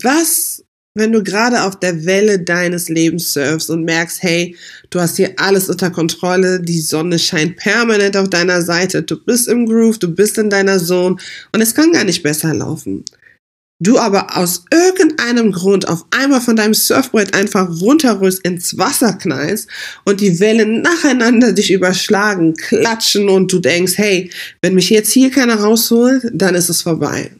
Was, wenn du gerade auf der Welle deines Lebens surfst und merkst, hey, du hast hier alles unter Kontrolle, die Sonne scheint permanent auf deiner Seite, du bist im Groove, du bist in deiner Zone und es kann gar nicht besser laufen du aber aus irgendeinem Grund auf einmal von deinem Surfbrett einfach runterrührst, ins Wasser knallst und die Wellen nacheinander dich überschlagen, klatschen und du denkst, hey, wenn mich jetzt hier keiner rausholt, dann ist es vorbei.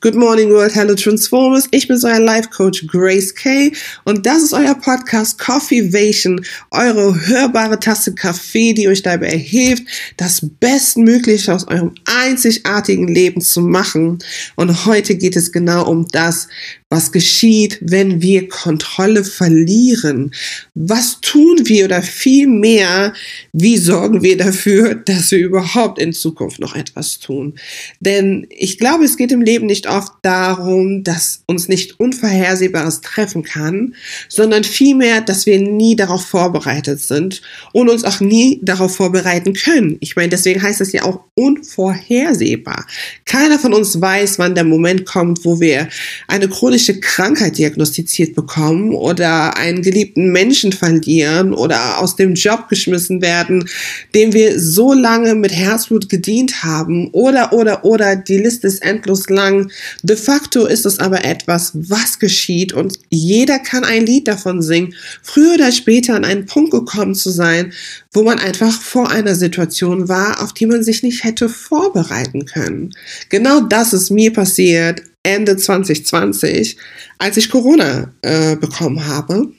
Good morning world, hello Transformers. Ich bin euer Life Coach Grace Kay und das ist euer Podcast Coffeevation, eure hörbare Tasse Kaffee, die euch dabei hilft, das Bestmögliche aus eurem einzigartigen Leben zu machen. Und heute geht es genau um das, was geschieht, wenn wir Kontrolle verlieren? Was tun wir oder vielmehr, wie sorgen wir dafür, dass wir überhaupt in Zukunft noch etwas tun? Denn ich glaube, es geht im Leben nicht oft darum, dass uns nicht Unvorhersehbares treffen kann, sondern vielmehr, dass wir nie darauf vorbereitet sind und uns auch nie darauf vorbereiten können. Ich meine, deswegen heißt es ja auch unvorhersehbar. Keiner von uns weiß, wann der Moment kommt, wo wir eine chronische chronische Krankheit diagnostiziert bekommen oder einen geliebten Menschen verlieren oder aus dem Job geschmissen werden, dem wir so lange mit Herzblut gedient haben oder, oder, oder, die Liste ist endlos lang. De facto ist es aber etwas, was geschieht und jeder kann ein Lied davon singen, früher oder später an einen Punkt gekommen zu sein, wo man einfach vor einer Situation war, auf die man sich nicht hätte vorbereiten können. Genau das ist mir passiert Ende 2020, als ich Corona äh, bekommen habe.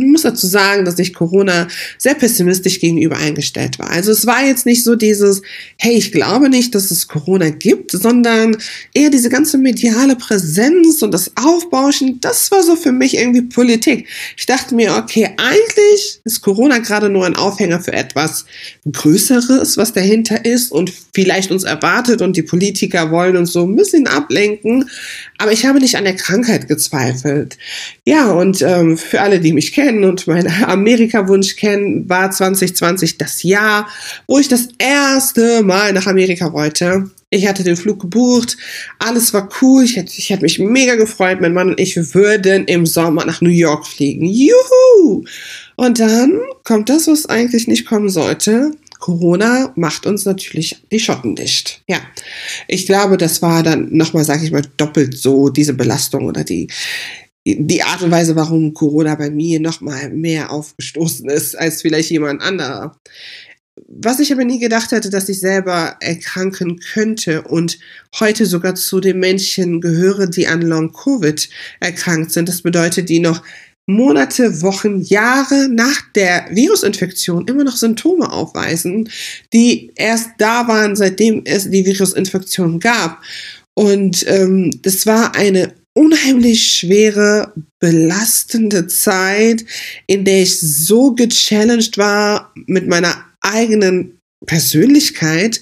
Ich muss dazu sagen, dass ich Corona sehr pessimistisch gegenüber eingestellt war. Also es war jetzt nicht so dieses, hey, ich glaube nicht, dass es Corona gibt, sondern eher diese ganze mediale Präsenz und das Aufbauschen, das war so für mich irgendwie Politik. Ich dachte mir, okay, eigentlich ist Corona gerade nur ein Aufhänger für etwas Größeres, was dahinter ist und vielleicht uns erwartet und die Politiker wollen uns so ein bisschen ablenken. Aber ich habe nicht an der Krankheit gezweifelt. Ja, und ähm, für alle, die mich kennen, kennen und meinen Amerika-Wunsch kennen, war 2020 das Jahr, wo ich das erste Mal nach Amerika wollte. Ich hatte den Flug gebucht, alles war cool, ich hätte, ich hätte mich mega gefreut, mein Mann und ich würden im Sommer nach New York fliegen. Juhu! Und dann kommt das, was eigentlich nicht kommen sollte. Corona macht uns natürlich die Schotten dicht. Ja, ich glaube, das war dann nochmal, sage ich mal, doppelt so diese Belastung oder die, die Art und Weise, warum Corona bei mir noch mal mehr aufgestoßen ist als vielleicht jemand anderer. Was ich aber nie gedacht hätte, dass ich selber erkranken könnte und heute sogar zu den Menschen gehöre, die an Long-Covid erkrankt sind. Das bedeutet, die noch Monate, Wochen, Jahre nach der Virusinfektion immer noch Symptome aufweisen, die erst da waren, seitdem es die Virusinfektion gab. Und ähm, das war eine unheimlich schwere, belastende Zeit, in der ich so gechallenged war mit meiner eigenen Persönlichkeit,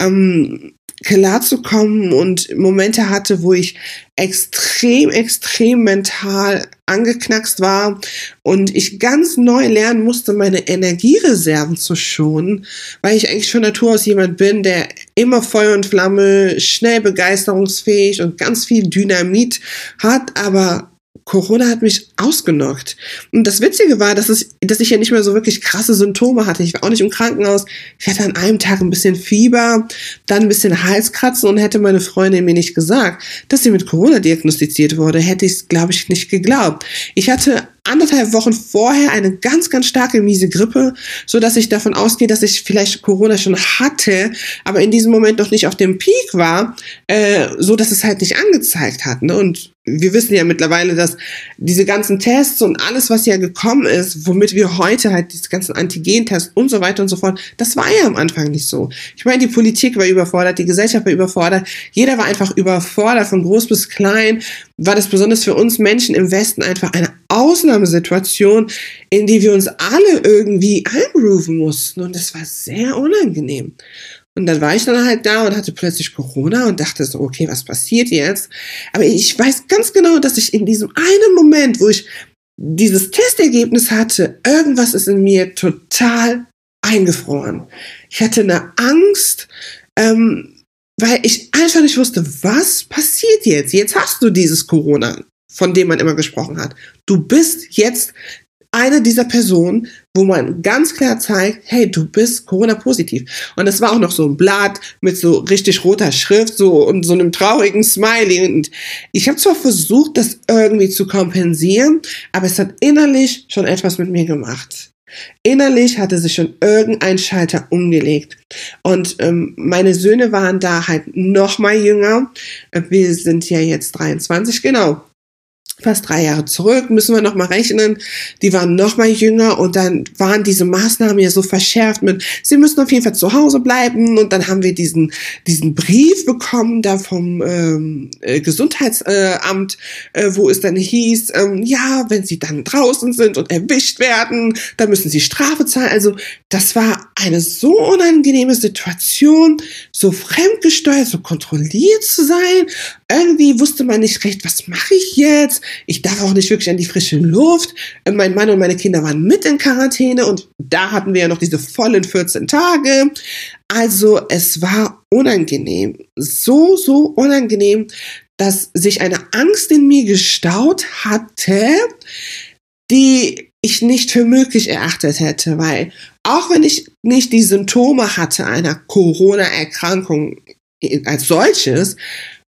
ähm, klarzukommen und Momente hatte, wo ich extrem, extrem mental angeknackst war und ich ganz neu lernen musste, meine Energiereserven zu schonen, weil ich eigentlich von Natur aus jemand bin, der immer Feuer und Flamme, schnell begeisterungsfähig und ganz viel Dynamit hat, aber Corona hat mich ausgenockt. Und das Witzige war, dass, es, dass ich ja nicht mehr so wirklich krasse Symptome hatte. Ich war auch nicht im Krankenhaus. Ich hatte an einem Tag ein bisschen Fieber, dann ein bisschen Halskratzen und hätte meine Freundin mir nicht gesagt, dass sie mit Corona diagnostiziert wurde, hätte ich es, glaube ich, nicht geglaubt. Ich hatte anderthalb Wochen vorher eine ganz, ganz starke miese Grippe, so dass ich davon ausgehe, dass ich vielleicht Corona schon hatte, aber in diesem Moment noch nicht auf dem Peak war, äh, so dass es halt nicht angezeigt hat. Ne? Und wir wissen ja mittlerweile, dass diese ganzen Tests und alles, was ja gekommen ist, womit wir heute halt diese ganzen Antigentests und so weiter und so fort, das war ja am Anfang nicht so. Ich meine, die Politik war überfordert, die Gesellschaft war überfordert, jeder war einfach überfordert, von groß bis klein, war das besonders für uns Menschen im Westen einfach eine Ausnahmesituation, in die wir uns alle irgendwie eingrooven mussten und das war sehr unangenehm. Und dann war ich dann halt da und hatte plötzlich Corona und dachte so, okay, was passiert jetzt? Aber ich weiß ganz genau, dass ich in diesem einen Moment, wo ich dieses Testergebnis hatte, irgendwas ist in mir total eingefroren. Ich hatte eine Angst, ähm, weil ich einfach nicht wusste, was passiert jetzt? Jetzt hast du dieses Corona. von dem man immer gesprochen hat. Du bist jetzt eine dieser Personen, wo man ganz klar zeigt, hey, du bist Corona-positiv. Und das war auch noch so ein Blatt mit so richtig roter Schrift so und so einem traurigen Smiley. Und ich habe zwar versucht, das irgendwie zu kompensieren, aber es hat innerlich schon etwas mit mir gemacht. Innerlich hatte sich schon irgendein Schalter umgelegt. Und ähm, meine Söhne waren da halt noch mal jünger. Wir sind ja jetzt 23, genau fast drei Jahre zurück, müssen wir noch mal rechnen. Die waren noch mal jünger und dann waren diese Maßnahmen ja so verschärft mit, sie müssen auf jeden Fall zu Hause bleiben und dann haben wir diesen diesen Brief bekommen da vom ähm, äh, Gesundheitsamt, äh, wo es dann hieß, ähm, ja, wenn sie dann draußen sind und erwischt werden, dann müssen sie Strafe zahlen. Also das war eine so unangenehme Situation, so fremdgesteuert, so kontrolliert zu sein. Irgendwie wusste man nicht recht, was mache ich jetzt? Ich darf auch nicht wirklich an die frische Luft. Mein Mann und meine Kinder waren mit in Quarantäne und da hatten wir ja noch diese vollen 14 Tage. Also es war unangenehm. So, so unangenehm, dass sich eine Angst in mir gestaut hatte, die ich nicht für möglich erachtet hätte, weil auch wenn ich nicht die Symptome hatte einer Corona-Erkrankung als solches,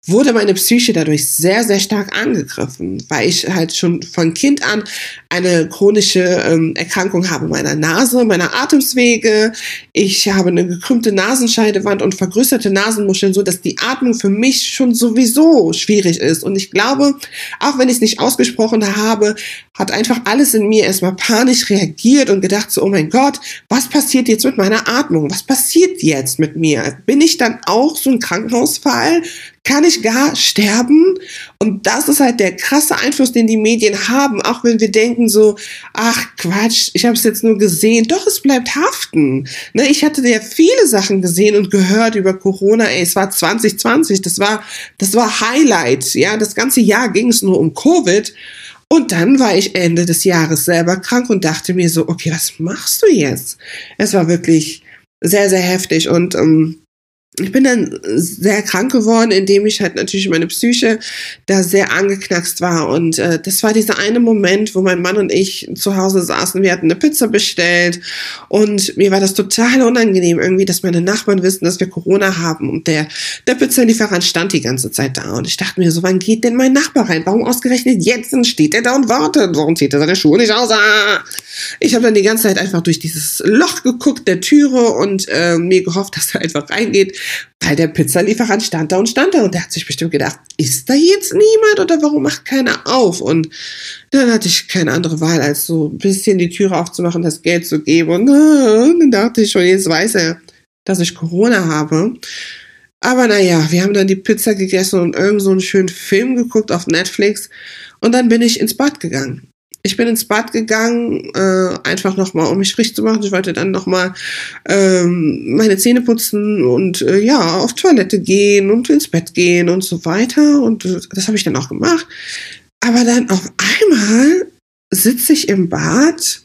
wurde meine Psyche dadurch sehr, sehr stark angegriffen, weil ich halt schon von Kind an eine chronische ähm, Erkrankung habe meiner Nase, meiner Atemwege. Ich habe eine gekrümmte Nasenscheidewand und vergrößerte Nasenmuscheln, so dass die Atmung für mich schon sowieso schwierig ist. Und ich glaube, auch wenn ich es nicht ausgesprochen habe, hat einfach alles in mir erstmal panisch reagiert und gedacht so, oh mein Gott, was passiert jetzt mit meiner Atmung? Was passiert jetzt mit mir? Bin ich dann auch so ein Krankenhausfall? Kann ich gar sterben? Und das ist halt der krasse Einfluss, den die Medien haben, auch wenn wir denken so, ach Quatsch, ich habe es jetzt nur gesehen. Doch, es bleibt haften. Ne, ich hatte ja viele Sachen gesehen und gehört über Corona. Ey, es war 2020, das war, das war Highlight. Ja, das ganze Jahr ging es nur um Covid. Und dann war ich Ende des Jahres selber krank und dachte mir so, okay, was machst du jetzt? Es war wirklich sehr, sehr heftig und ähm, ich bin dann sehr krank geworden, indem ich halt natürlich meine Psyche da sehr angeknackst war. Und äh, das war dieser eine Moment, wo mein Mann und ich zu Hause saßen. Wir hatten eine Pizza bestellt und mir war das total unangenehm irgendwie, dass meine Nachbarn wissen, dass wir Corona haben. Und der, der Pizzalieferant stand die ganze Zeit da. Und ich dachte mir so, wann geht denn mein Nachbar rein? Warum ausgerechnet jetzt steht er da und wartet? Warum zieht er seine Schuhe nicht aus? Ah! Ich habe dann die ganze Zeit einfach durch dieses Loch geguckt der Türe und äh, mir gehofft, dass er einfach reingeht weil der Pizzalieferant stand da und stand da und der hat sich bestimmt gedacht, ist da jetzt niemand oder warum macht keiner auf? Und dann hatte ich keine andere Wahl, als so ein bisschen die Türe aufzumachen, das Geld zu geben. Und äh, dann dachte ich schon, jetzt weiß er, dass ich Corona habe. Aber naja, wir haben dann die Pizza gegessen und irgend so einen schönen Film geguckt auf Netflix. Und dann bin ich ins Bad gegangen ich bin ins Bad gegangen, äh, einfach nochmal, um mich frisch zu machen. Ich wollte dann nochmal ähm, meine Zähne putzen und äh, ja, auf Toilette gehen und ins Bett gehen und so weiter. Und das habe ich dann auch gemacht. Aber dann auf einmal sitze ich im Bad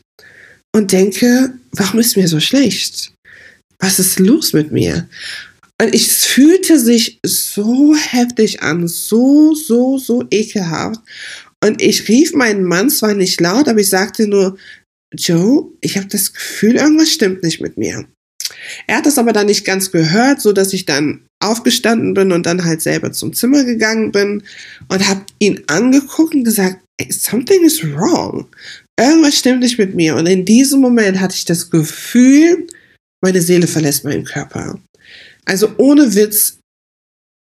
und denke, warum ist mir so schlecht? Was ist los mit mir? Und ich fühlte sich so heftig an, so, so, so ekelhaft. Und ich rief meinen Mann zwar nicht laut, aber ich sagte nur, Joe, ich habe das Gefühl, irgendwas stimmt nicht mit mir. Er hat das aber dann nicht ganz gehört, so dass ich dann aufgestanden bin und dann halt selber zum Zimmer gegangen bin und habe ihn angeguckt und gesagt, something is wrong. Irgendwas stimmt nicht mit mir. Und in diesem Moment hatte ich das Gefühl, meine Seele verlässt meinen Körper. Also ohne Witz,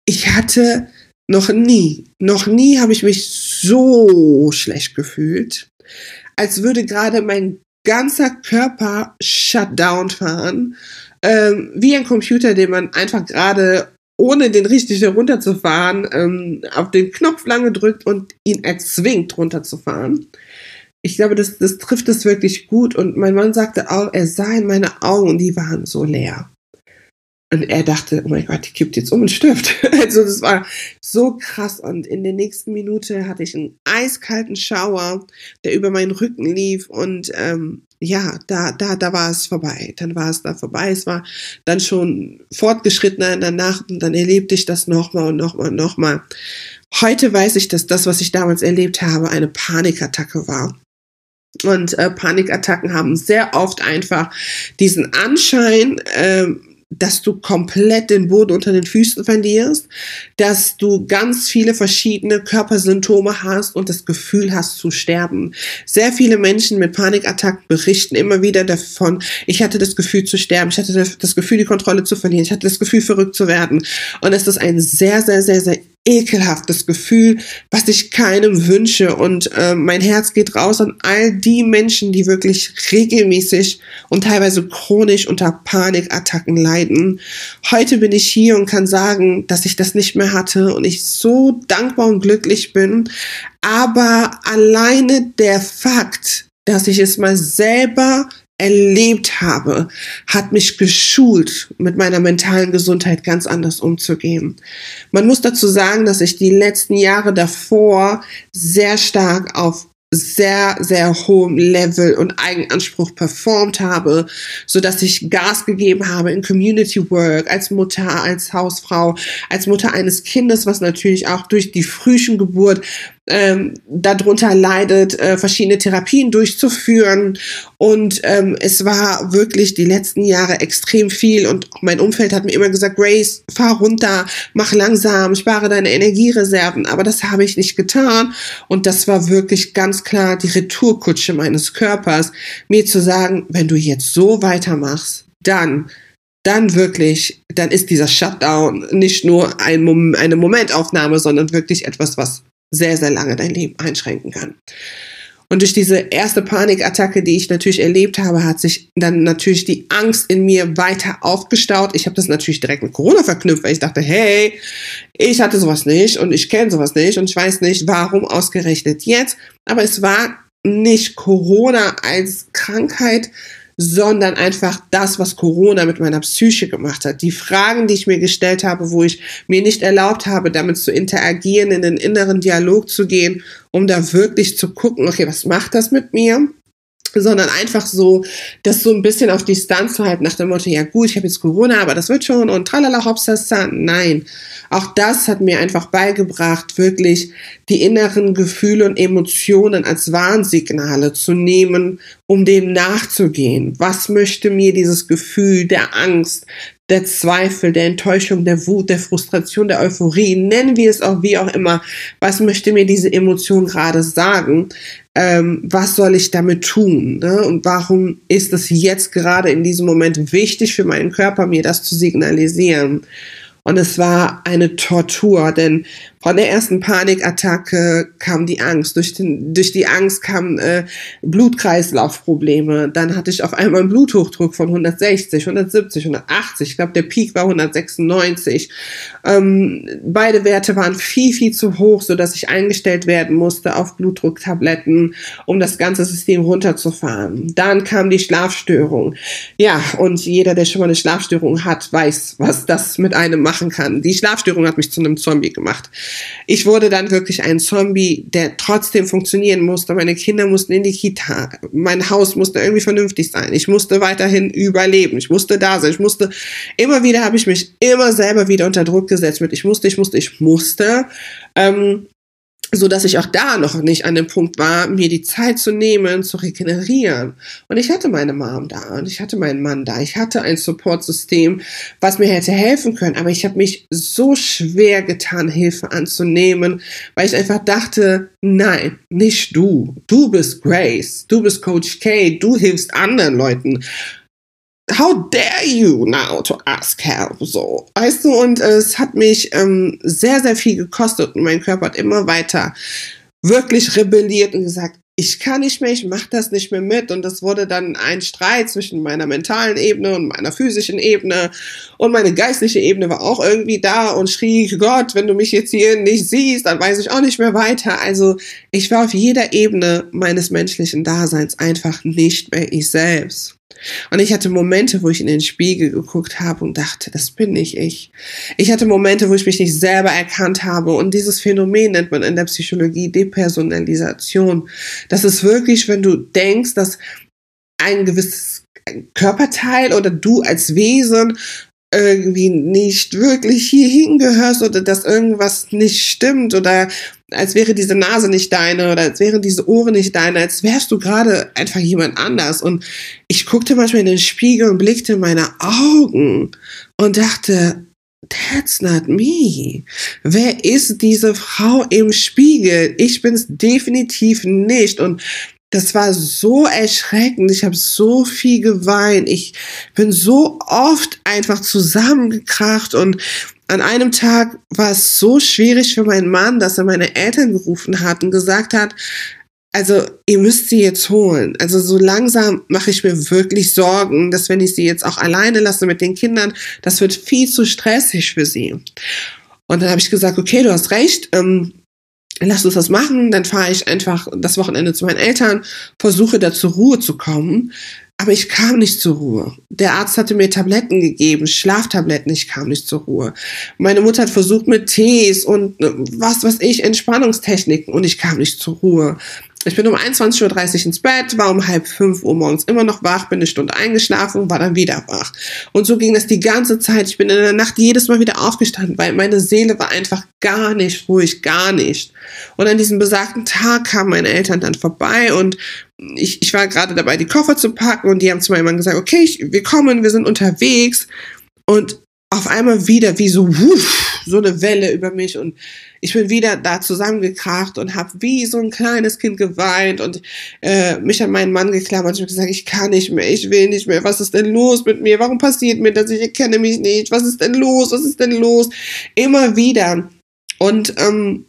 ich hatte noch nie, noch nie habe ich mich so schlecht gefühlt, als würde gerade mein ganzer Körper Shutdown fahren, ähm, wie ein Computer, den man einfach gerade ohne den richtig herunterzufahren, ähm, auf den Knopf lange drückt und ihn erzwingt runterzufahren. Ich glaube, das, das trifft es wirklich gut. Und mein Mann sagte auch, er sah in meine Augen, die waren so leer. Und er dachte, oh mein Gott, die kippt jetzt um und stirbt. Also das war so krass. Und in der nächsten Minute hatte ich einen eiskalten Schauer, der über meinen Rücken lief. Und ähm, ja, da, da, da war es vorbei. Dann war es da vorbei. Es war dann schon fortgeschrittener in der Nacht und dann erlebte ich das nochmal und nochmal und nochmal. Heute weiß ich, dass das, was ich damals erlebt habe, eine Panikattacke war. Und äh, Panikattacken haben sehr oft einfach diesen Anschein, äh, dass du komplett den Boden unter den Füßen verlierst, dass du ganz viele verschiedene Körpersymptome hast und das Gefühl hast zu sterben. Sehr viele Menschen mit Panikattacken berichten immer wieder davon, ich hatte das Gefühl zu sterben, ich hatte das Gefühl, die Kontrolle zu verlieren, ich hatte das Gefühl, verrückt zu werden. Und es ist ein sehr, sehr, sehr, sehr ekelhaftes Gefühl, was ich keinem wünsche. Und äh, mein Herz geht raus an all die Menschen, die wirklich regelmäßig und teilweise chronisch unter Panikattacken leiden. Heute bin ich hier und kann sagen, dass ich das nicht mehr hatte und ich so dankbar und glücklich bin. Aber alleine der Fakt, dass ich es mal selber erlebt habe, hat mich geschult, mit meiner mentalen Gesundheit ganz anders umzugehen. Man muss dazu sagen, dass ich die letzten Jahre davor sehr stark auf sehr, sehr hohem Level und Eigenanspruch performt habe, so dass ich Gas gegeben habe in Community Work, als Mutter, als Hausfrau, als Mutter eines Kindes, was natürlich auch durch die frühen Geburt ähm, darunter leidet, äh, verschiedene Therapien durchzuführen. Und ähm, es war wirklich die letzten Jahre extrem viel. Und mein Umfeld hat mir immer gesagt, Grace, fahr runter, mach langsam, spare deine Energiereserven. Aber das habe ich nicht getan. Und das war wirklich ganz klar die Retourkutsche meines Körpers, mir zu sagen, wenn du jetzt so weitermachst, dann dann wirklich, dann ist dieser Shutdown nicht nur ein eine Momentaufnahme, sondern wirklich etwas, was sehr, sehr lange dein Leben einschränken kann. Und durch diese erste Panikattacke, die ich natürlich erlebt habe, hat sich dann natürlich die Angst in mir weiter aufgestaut. Ich habe das natürlich direkt mit Corona verknüpft, weil ich dachte, hey, ich hatte sowas nicht und ich kenne sowas nicht und ich weiß nicht, warum ausgerechnet jetzt. Aber es war nicht Corona als Krankheit, sondern einfach das, was Corona mit meiner Psyche gemacht hat. Die Fragen, die ich mir gestellt habe, wo ich mir nicht erlaubt habe, damit zu interagieren, in den inneren Dialog zu gehen, um da wirklich zu gucken, okay, was macht das mit mir? Sondern einfach so, das so ein bisschen auf Distanz zu halten, nach dem Motto, ja gut, ich habe jetzt Corona, aber das wird schon und tralala hopsasa. Nein, auch das hat mir einfach beigebracht, wirklich die inneren Gefühle und Emotionen als Warnsignale zu nehmen, um dem nachzugehen. Was möchte mir dieses Gefühl der Angst, der Zweifel, der Enttäuschung, der Wut, der Frustration, der Euphorie, nennen wir es auch wie auch immer, was möchte mir diese Emotion gerade sagen? Ähm, was soll ich damit tun? Ne? Und warum ist es jetzt gerade in diesem Moment wichtig für meinen Körper, mir das zu signalisieren? Und es war eine Tortur, denn von der ersten Panikattacke kam die Angst. Durch, den, durch die Angst kamen äh, Blutkreislaufprobleme. Dann hatte ich auf einmal einen Bluthochdruck von 160, 170, 180. Ich glaube, der Peak war 196. Ähm, beide Werte waren viel, viel zu hoch, sodass ich eingestellt werden musste auf Blutdrucktabletten, um das ganze System runterzufahren. Dann kam die Schlafstörung. Ja, und jeder, der schon mal eine Schlafstörung hat, weiß, was das mit einem machen kann. Die Schlafstörung hat mich zu einem Zombie gemacht. Ich wurde dann wirklich ein Zombie, der trotzdem funktionieren musste. Meine Kinder mussten in die Kita. Mein Haus musste irgendwie vernünftig sein. Ich musste weiterhin überleben. Ich musste da sein. Ich musste, immer wieder habe ich mich immer selber wieder unter Druck gesetzt mit, ich musste, ich musste, ich musste. Ähm, so dass ich auch da noch nicht an dem Punkt war, mir die Zeit zu nehmen, zu regenerieren. Und ich hatte meine Mom da und ich hatte meinen Mann da. Ich hatte ein Supportsystem, was mir hätte helfen können. Aber ich habe mich so schwer getan, Hilfe anzunehmen, weil ich einfach dachte, nein, nicht du. Du bist Grace. Du bist Coach K. Du hilfst anderen Leuten how dare you now to ask help? So, weißt du, und es hat mich ähm, sehr, sehr viel gekostet und mein Körper hat immer weiter wirklich rebelliert und gesagt, ich kann nicht mehr, ich mache das nicht mehr mit. Und das wurde dann ein Streit zwischen meiner mentalen Ebene und meiner physischen Ebene. Und meine geistliche Ebene war auch irgendwie da und schrie, Gott, wenn du mich jetzt hier nicht siehst, dann weiß ich auch nicht mehr weiter. Also ich war auf jeder Ebene meines menschlichen Daseins einfach nicht mehr ich selbst. Und ich hatte Momente, wo ich in den Spiegel geguckt habe und dachte, das bin nicht ich. Ich hatte Momente, wo ich mich nicht selber erkannt habe. Und dieses Phänomen nennt man in der Psychologie Depersonalisation. Das ist wirklich, wenn du denkst, dass ein gewisses Körperteil oder du als Wesen irgendwie nicht wirklich hier hingehörst oder dass irgendwas nicht stimmt oder als wäre diese Nase nicht deine oder als wären diese Ohren nicht deine, als wärst du gerade einfach jemand anders. Und ich guckte manchmal in den Spiegel und blickte in meine Augen und dachte, That's not me. Wer ist diese Frau im Spiegel? Ich bin's definitiv nicht. Und das war so erschreckend. Ich habe so viel geweint. Ich bin so oft einfach zusammengekracht und an einem Tag war es so schwierig für meinen Mann, dass er meine Eltern gerufen hat und gesagt hat, also ihr müsst sie jetzt holen. Also so langsam mache ich mir wirklich Sorgen, dass wenn ich sie jetzt auch alleine lasse mit den Kindern, das wird viel zu stressig für sie. Und dann habe ich gesagt, okay, du hast recht, ähm, lass uns das machen, dann fahre ich einfach das Wochenende zu meinen Eltern, versuche da zur Ruhe zu kommen. Aber ich kam nicht zur Ruhe. Der Arzt hatte mir Tabletten gegeben, Schlaftabletten, ich kam nicht zur Ruhe. Meine Mutter hat versucht mit Tees und äh, was was ich, Entspannungstechniken und ich kam nicht zur Ruhe. Ich bin um 21.30 Uhr ins Bett, war um halb fünf Uhr morgens immer noch wach, bin eine Stunde eingeschlafen, war dann wieder wach. Und so ging das die ganze Zeit. Ich bin in der Nacht jedes Mal wieder aufgestanden, weil meine Seele war einfach gar nicht ruhig, gar nicht. Und an diesem besagten Tag kamen meine Eltern dann vorbei und ich, ich war gerade dabei, die Koffer zu packen und die haben zu meinem Mann gesagt, okay, ich, wir kommen, wir sind unterwegs. Und auf einmal wieder wie so, wuff, so eine Welle über mich und ich bin wieder da zusammengekracht und habe wie so ein kleines Kind geweint und äh, mich an meinen Mann geklammert. Und gesagt, ich kann nicht mehr, ich will nicht mehr, was ist denn los mit mir, warum passiert mir das, ich erkenne mich nicht, was ist denn los, was ist denn los, immer wieder. Und ähm,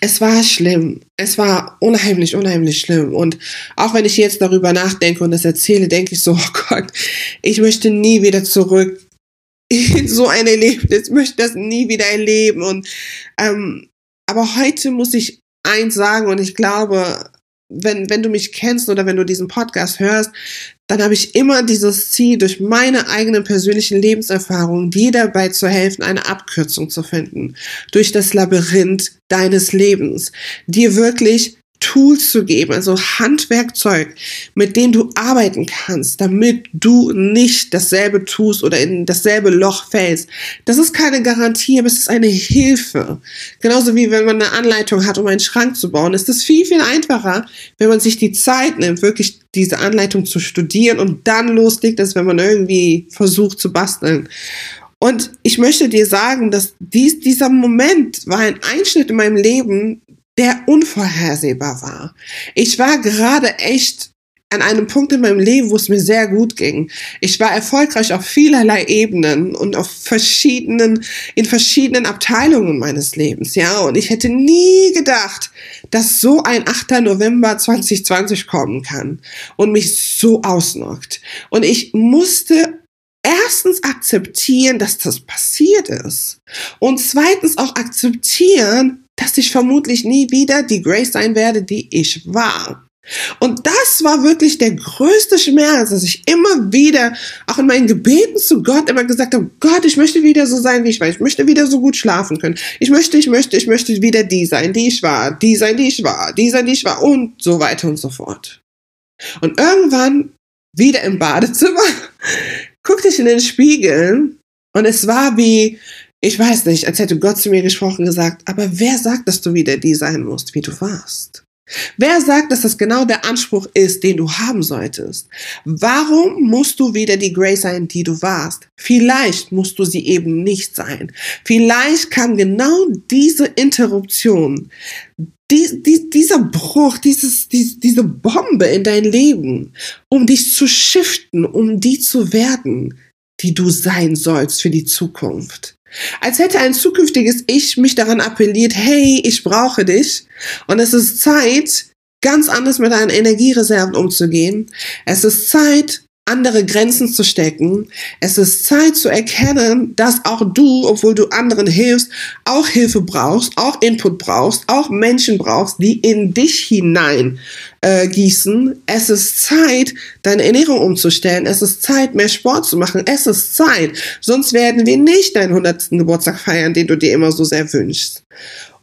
es war schlimm. Es war unheimlich, unheimlich schlimm. Und auch wenn ich jetzt darüber nachdenke und das erzähle, denke ich so, oh Gott, ich möchte nie wieder zurück so ein Erlebnis, möchte das nie wieder erleben. Und ähm, aber heute muss ich eins sagen und ich glaube, wenn, wenn du mich kennst oder wenn du diesen Podcast hörst, dann habe ich immer dieses Ziel, durch meine eigenen persönlichen Lebenserfahrungen dir dabei zu helfen, eine Abkürzung zu finden. Durch das Labyrinth deines Lebens. Dir wirklich Tools zu geben, also Handwerkzeug, mit dem du arbeiten kannst, damit du nicht dasselbe tust oder in dasselbe Loch fällst. Das ist keine Garantie, aber es ist eine Hilfe. Genauso wie wenn man eine Anleitung hat, um einen Schrank zu bauen, ist es viel, viel einfacher, wenn man sich die Zeit nimmt, wirklich diese Anleitung zu studieren und dann loslegt, als wenn man irgendwie versucht zu basteln. Und ich möchte dir sagen, dass dies, dieser Moment war ein Einschnitt in meinem Leben, der unvorhersehbar war. Ich war gerade echt an einem Punkt in meinem Leben, wo es mir sehr gut ging. Ich war erfolgreich auf vielerlei Ebenen und auf verschiedenen, in verschiedenen Abteilungen meines Lebens, ja. Und ich hätte nie gedacht, dass so ein 8. November 2020 kommen kann und mich so ausnockt. Und ich musste erstens akzeptieren, dass das passiert ist. Und zweitens auch akzeptieren, dass ich vermutlich nie wieder die Grace sein werde, die ich war. Und das war wirklich der größte Schmerz, dass ich immer wieder, auch in meinen Gebeten zu Gott, immer gesagt habe, Gott, ich möchte wieder so sein, wie ich war. Ich möchte wieder so gut schlafen können. Ich möchte, ich möchte, ich möchte wieder die sein, die ich war, die sein, die ich war, die sein, die ich war und so weiter und so fort. Und irgendwann, wieder im Badezimmer, guckte ich in den Spiegel und es war wie, ich weiß nicht, als hätte Gott zu mir gesprochen gesagt, aber wer sagt, dass du wieder die sein musst, wie du warst? Wer sagt, dass das genau der Anspruch ist, den du haben solltest? Warum musst du wieder die Grace sein, die du warst? Vielleicht musst du sie eben nicht sein. Vielleicht kam genau diese Interruption, die, die, dieser Bruch, dieses, die, diese Bombe in dein Leben, um dich zu shiften, um die zu werden, die du sein sollst für die Zukunft. Als hätte ein zukünftiges Ich mich daran appelliert, hey, ich brauche dich. Und es ist Zeit, ganz anders mit deinen Energiereserven umzugehen. Es ist Zeit, andere Grenzen zu stecken. Es ist Zeit zu erkennen, dass auch du, obwohl du anderen hilfst, auch Hilfe brauchst, auch Input brauchst, auch Menschen brauchst, die in dich hinein äh, gießen. Es ist Zeit, deine Ernährung umzustellen. Es ist Zeit, mehr Sport zu machen. Es ist Zeit. Sonst werden wir nicht deinen 100. Geburtstag feiern, den du dir immer so sehr wünschst.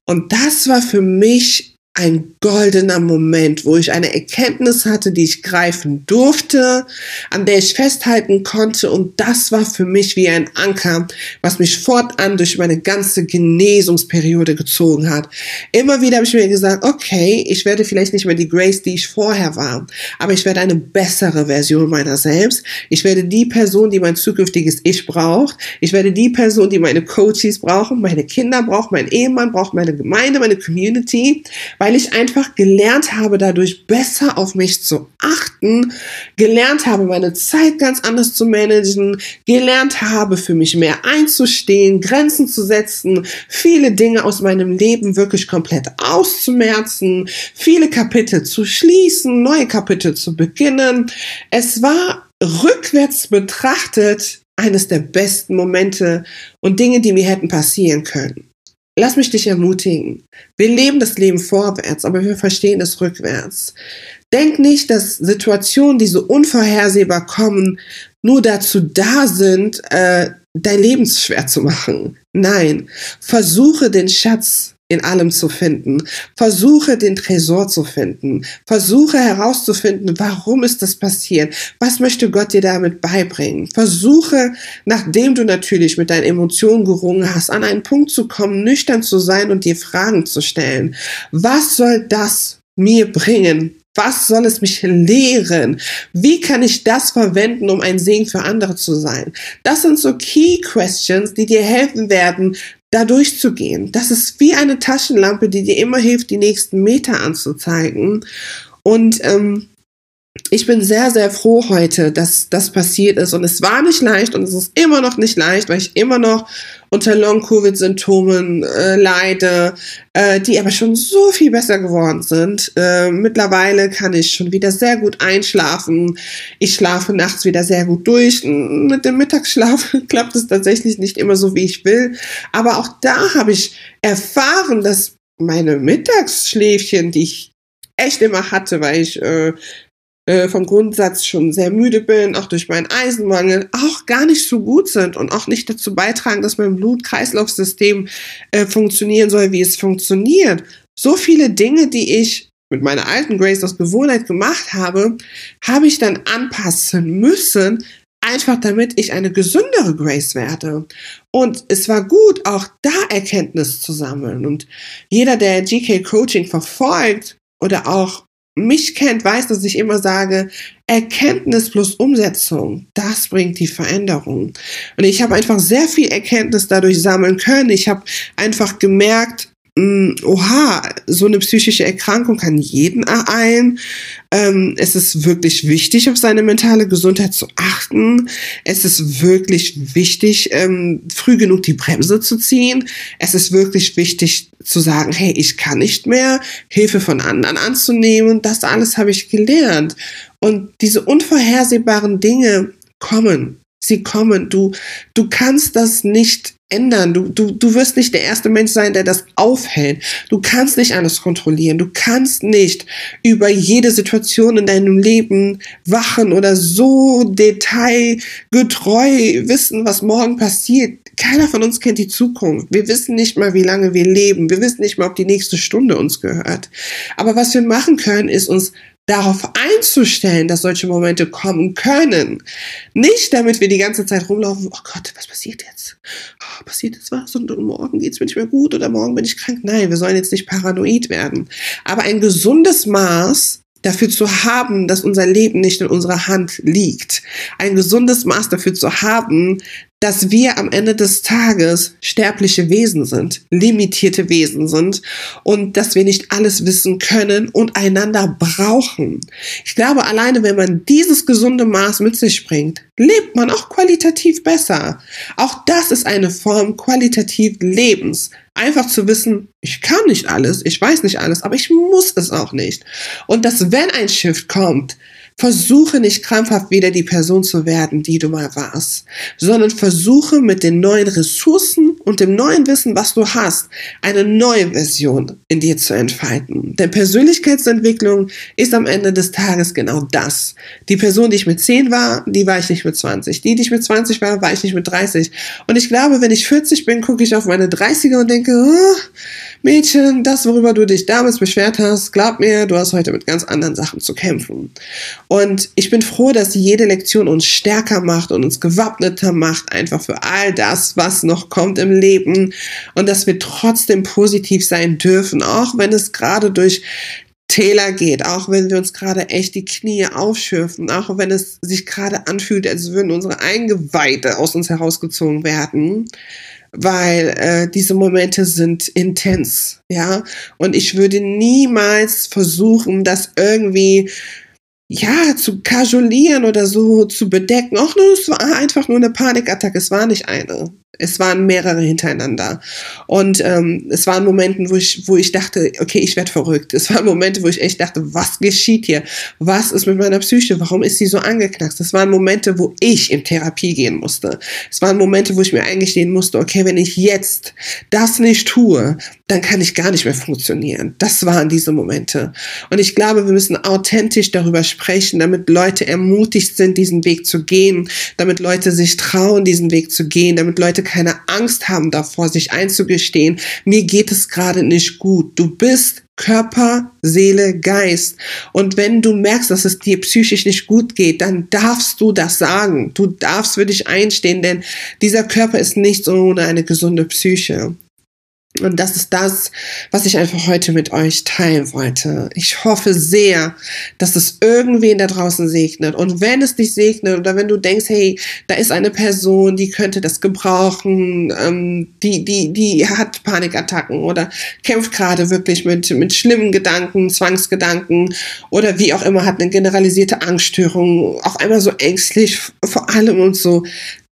Und das war für mich ein goldener Moment, wo ich eine Erkenntnis hatte, die ich greifen durfte, an der ich festhalten konnte. Und das war für mich wie ein Anker, was mich fortan durch meine ganze Genesungsperiode gezogen hat. Immer wieder habe ich mir gesagt, okay, ich werde vielleicht nicht mehr die Grace, die ich vorher war, aber ich werde eine bessere Version meiner selbst. Ich werde die Person, die mein zukünftiges Ich braucht. Ich werde die Person, die meine Coaches brauchen, meine Kinder brauchen, mein Ehemann braucht, meine Gemeinde, meine Community, weil weil ich einfach gelernt habe, dadurch besser auf mich zu achten, gelernt habe, meine Zeit ganz anders zu managen, gelernt habe, für mich mehr einzustehen, Grenzen zu setzen, viele Dinge aus meinem Leben wirklich komplett auszumerzen, viele Kapitel zu schließen, neue Kapitel zu beginnen. Es war rückwärts betrachtet eines der besten Momente und Dinge, die mir hätten passieren können. Lass mich dich ermutigen. Wir leben das Leben vorwärts, aber wir verstehen es rückwärts. Denk nicht, dass Situationen, die so unvorhersehbar kommen, nur dazu da sind, äh, dein Leben schwer zu machen. Nein, versuche den Schatz in allem zu finden. Versuche den Tresor zu finden. Versuche herauszufinden, warum ist das passiert? Was möchte Gott dir damit beibringen? Versuche, nachdem du natürlich mit deinen Emotionen gerungen hast, an einen Punkt zu kommen, nüchtern zu sein und dir Fragen zu stellen. Was soll das mir bringen? Was soll es mich lehren? Wie kann ich das verwenden, um ein Segen für andere zu sein? Das sind so Key Questions, die dir helfen werden, da durchzugehen. Das ist wie eine Taschenlampe, die dir immer hilft, die nächsten Meter anzuzeigen. Und ähm, ich bin sehr, sehr froh heute, dass das passiert ist. Und es war nicht leicht und es ist immer noch nicht leicht, weil ich immer noch unter Long-Covid-Symptomen äh, leide, äh, die aber schon so viel besser geworden sind. Äh, mittlerweile kann ich schon wieder sehr gut einschlafen. Ich schlafe nachts wieder sehr gut durch. Mit dem Mittagsschlaf klappt es tatsächlich nicht immer so, wie ich will. Aber auch da habe ich erfahren, dass meine Mittagsschläfchen, die ich echt immer hatte, weil ich äh, äh, vom Grundsatz schon sehr müde bin, auch durch meinen Eisenmangel, auch gar nicht so gut sind und auch nicht dazu beitragen, dass mein Blut-Kreislauf-System äh, funktionieren soll, wie es funktioniert. So viele Dinge, die ich mit meiner alten Grace aus Gewohnheit gemacht habe, habe ich dann anpassen müssen, einfach damit ich eine gesündere Grace werde. Und es war gut, auch da Erkenntnis zu sammeln. Und jeder, der GK Coaching verfolgt oder auch mich kennt, weiß, dass ich immer sage, Erkenntnis plus Umsetzung, das bringt die Veränderung. Und ich habe einfach sehr viel Erkenntnis dadurch sammeln können. Ich habe einfach gemerkt, oha, so eine psychische Erkrankung kann jeden ereilen. Ähm, es ist wirklich wichtig, auf seine mentale Gesundheit zu achten. Es ist wirklich wichtig, ähm, früh genug die Bremse zu ziehen. Es ist wirklich wichtig zu sagen, hey, ich kann nicht mehr, Hilfe von anderen anzunehmen. Das alles habe ich gelernt. Und diese unvorhersehbaren Dinge kommen. Sie kommen. Du, du kannst das nicht ändern. Du, du, du wirst nicht der erste Mensch sein, der das aufhält. Du kannst nicht alles kontrollieren. Du kannst nicht über jede Situation in deinem Leben wachen oder so detailgetreu wissen, was morgen passiert. Keiner von uns kennt die Zukunft. Wir wissen nicht mal, wie lange wir leben. Wir wissen nicht mal, ob die nächste Stunde uns gehört. Aber was wir machen können, ist uns darauf einzustellen, dass solche Momente kommen können. Nicht, damit wir die ganze Zeit rumlaufen, oh Gott, was passiert jetzt? Oh, passiert jetzt was und, und morgen geht's mir nicht mehr gut oder morgen bin ich krank. Nein, wir sollen jetzt nicht paranoid werden. Aber ein gesundes Maß dafür zu haben, dass unser Leben nicht in unserer Hand liegt. Ein gesundes Maß dafür zu haben, dass wir am Ende des Tages sterbliche Wesen sind, limitierte Wesen sind und dass wir nicht alles wissen können und einander brauchen. Ich glaube, alleine wenn man dieses gesunde Maß mit sich bringt, lebt man auch qualitativ besser. Auch das ist eine Form qualitativ Lebens. Einfach zu wissen, ich kann nicht alles, ich weiß nicht alles, aber ich muss es auch nicht. Und dass wenn ein Shift kommt, Versuche nicht krampfhaft wieder die Person zu werden, die du mal warst, sondern versuche mit den neuen Ressourcen und dem neuen Wissen, was du hast, eine neue Version in dir zu entfalten. Denn Persönlichkeitsentwicklung ist am Ende des Tages genau das. Die Person, die ich mit 10 war, die war ich nicht mit 20. Die, die ich mit 20 war, war ich nicht mit 30. Und ich glaube, wenn ich 40 bin, gucke ich auf meine 30er und denke, oh, Mädchen, das, worüber du dich damals beschwert hast, glaub mir, du hast heute mit ganz anderen Sachen zu kämpfen. Und ich bin froh, dass jede Lektion uns stärker macht und uns gewappneter macht, einfach für all das, was noch kommt im Leben. Und dass wir trotzdem positiv sein dürfen, auch wenn es gerade durch Täler geht, auch wenn wir uns gerade echt die Knie aufschürfen, auch wenn es sich gerade anfühlt, als würden unsere Eingeweide aus uns herausgezogen werden weil äh, diese Momente sind intens, ja. Und ich würde niemals versuchen, das irgendwie ja, zu kajulieren oder so zu bedecken. Auch nur, es war einfach nur eine Panikattacke, es war nicht eine. Es waren mehrere hintereinander. Und ähm, es waren Momenten, wo ich, wo ich dachte, okay, ich werde verrückt. Es waren Momente, wo ich echt dachte, was geschieht hier? Was ist mit meiner Psyche? Warum ist sie so angeknackst? Es waren Momente, wo ich in Therapie gehen musste. Es waren Momente, wo ich mir eingestehen musste, okay, wenn ich jetzt das nicht tue, dann kann ich gar nicht mehr funktionieren. Das waren diese Momente. Und ich glaube, wir müssen authentisch darüber sprechen, damit Leute ermutigt sind, diesen Weg zu gehen, damit Leute sich trauen, diesen Weg zu gehen, damit Leute keine Angst haben davor, sich einzugestehen, mir geht es gerade nicht gut. Du bist Körper, Seele, Geist. Und wenn du merkst, dass es dir psychisch nicht gut geht, dann darfst du das sagen. Du darfst für dich einstehen, denn dieser Körper ist nichts ohne eine gesunde Psyche. Und das ist das, was ich einfach heute mit euch teilen wollte. Ich hoffe sehr, dass es irgendwen da draußen segnet. Und wenn es dich segnet oder wenn du denkst, hey, da ist eine Person, die könnte das gebrauchen, ähm, die, die, die hat Panikattacken oder kämpft gerade wirklich mit, mit schlimmen Gedanken, Zwangsgedanken oder wie auch immer, hat eine generalisierte Angststörung, auf einmal so ängstlich vor allem und so,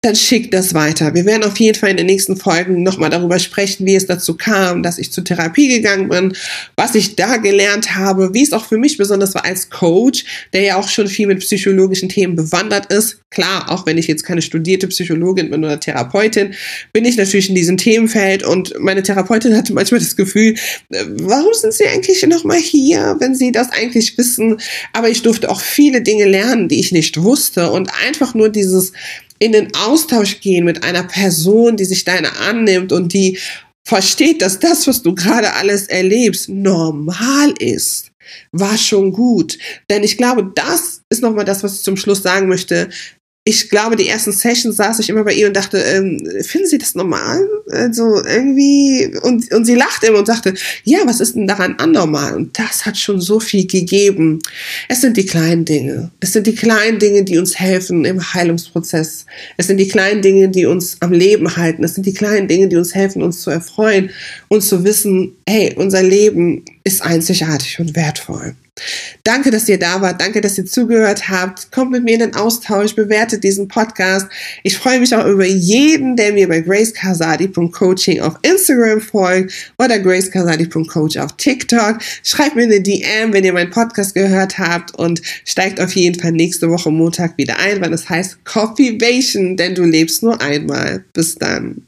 dann schickt das weiter. Wir werden auf jeden Fall in den nächsten Folgen nochmal darüber sprechen, wie es dazu kam, dass ich zur Therapie gegangen bin, was ich da gelernt habe, wie es auch für mich besonders war als Coach, der ja auch schon viel mit psychologischen Themen bewandert ist. Klar, auch wenn ich jetzt keine studierte Psychologin bin oder Therapeutin, bin ich natürlich in diesem Themenfeld und meine Therapeutin hatte manchmal das Gefühl, äh, warum sind Sie eigentlich nochmal hier, wenn Sie das eigentlich wissen? Aber ich durfte auch viele Dinge lernen, die ich nicht wusste und einfach nur dieses in den Austausch gehen mit einer Person, die sich deiner annimmt und die versteht, dass das, was du gerade alles erlebst, normal ist, war schon gut. Denn ich glaube, das ist nochmal das, was ich zum Schluss sagen möchte ich glaube, die ersten Sessions saß ich immer bei ihr und dachte, ähm, finden Sie das normal? Also irgendwie, und, und sie lachte immer und sagte, ja, was ist denn daran anormal? Und das hat schon so viel gegeben. Es sind die kleinen Dinge. Es sind die kleinen Dinge, die uns helfen im Heilungsprozess. Es sind die kleinen Dinge, die uns am Leben halten. Es sind die kleinen Dinge, die uns helfen, uns zu erfreuen und zu wissen, hey, unser Leben ist einzigartig und wertvoll. Danke, dass ihr da wart. Danke, dass ihr zugehört habt. Kommt mit mir in den Austausch, bewertet diesen Podcast. Ich freue mich auch über jeden, der mir bei gracecasadi.coaching auf Instagram folgt oder gracecasadi.coach auf TikTok. Schreibt mir eine DM, wenn ihr meinen Podcast gehört habt und steigt auf jeden Fall nächste Woche Montag wieder ein, weil es heißt Coffeevation, denn du lebst nur einmal. Bis dann.